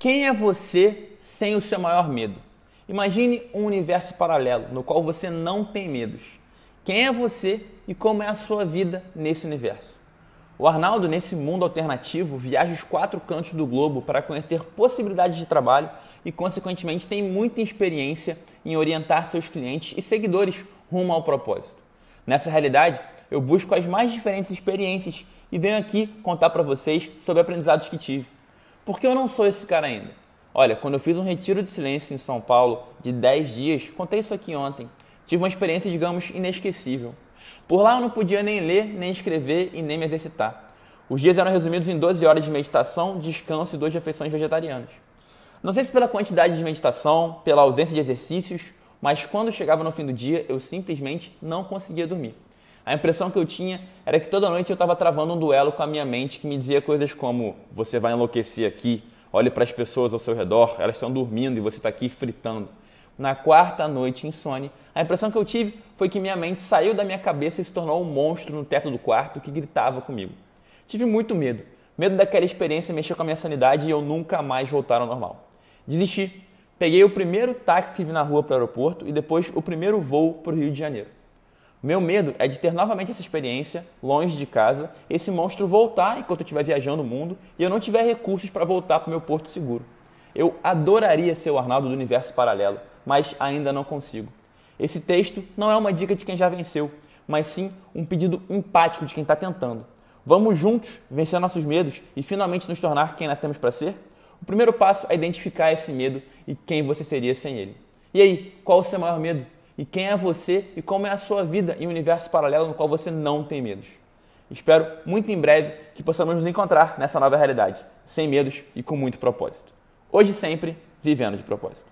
Quem é você sem o seu maior medo? Imagine um universo paralelo no qual você não tem medos. Quem é você e como é a sua vida nesse universo? O Arnaldo, nesse mundo alternativo, viaja os quatro cantos do globo para conhecer possibilidades de trabalho e, consequentemente, tem muita experiência em orientar seus clientes e seguidores rumo ao propósito. Nessa realidade, eu busco as mais diferentes experiências e venho aqui contar para vocês sobre aprendizados que tive. Porque eu não sou esse cara ainda. Olha, quando eu fiz um retiro de silêncio em São Paulo de 10 dias, contei isso aqui ontem, tive uma experiência, digamos, inesquecível. Por lá eu não podia nem ler, nem escrever e nem me exercitar. Os dias eram resumidos em 12 horas de meditação, descanso e duas refeições vegetarianas. Não sei se pela quantidade de meditação, pela ausência de exercícios, mas quando chegava no fim do dia, eu simplesmente não conseguia dormir. A impressão que eu tinha era que toda noite eu estava travando um duelo com a minha mente que me dizia coisas como: você vai enlouquecer aqui, olhe para as pessoas ao seu redor, elas estão dormindo e você está aqui fritando. Na quarta noite insone, a impressão que eu tive foi que minha mente saiu da minha cabeça e se tornou um monstro no teto do quarto que gritava comigo. Tive muito medo. Medo daquela experiência mexer com a minha sanidade e eu nunca mais voltar ao normal. Desisti. Peguei o primeiro táxi que vi na rua para o aeroporto e depois o primeiro voo para o Rio de Janeiro. Meu medo é de ter novamente essa experiência, longe de casa, esse monstro voltar enquanto eu estiver viajando o mundo e eu não tiver recursos para voltar para o meu porto seguro. Eu adoraria ser o Arnaldo do universo paralelo, mas ainda não consigo. Esse texto não é uma dica de quem já venceu, mas sim um pedido empático de quem está tentando. Vamos juntos vencer nossos medos e finalmente nos tornar quem nascemos para ser? O primeiro passo é identificar esse medo e quem você seria sem ele. E aí, qual o seu maior medo? E quem é você e como é a sua vida em um universo paralelo no qual você não tem medos. Espero muito em breve que possamos nos encontrar nessa nova realidade, sem medos e com muito propósito. Hoje sempre, vivendo de propósito.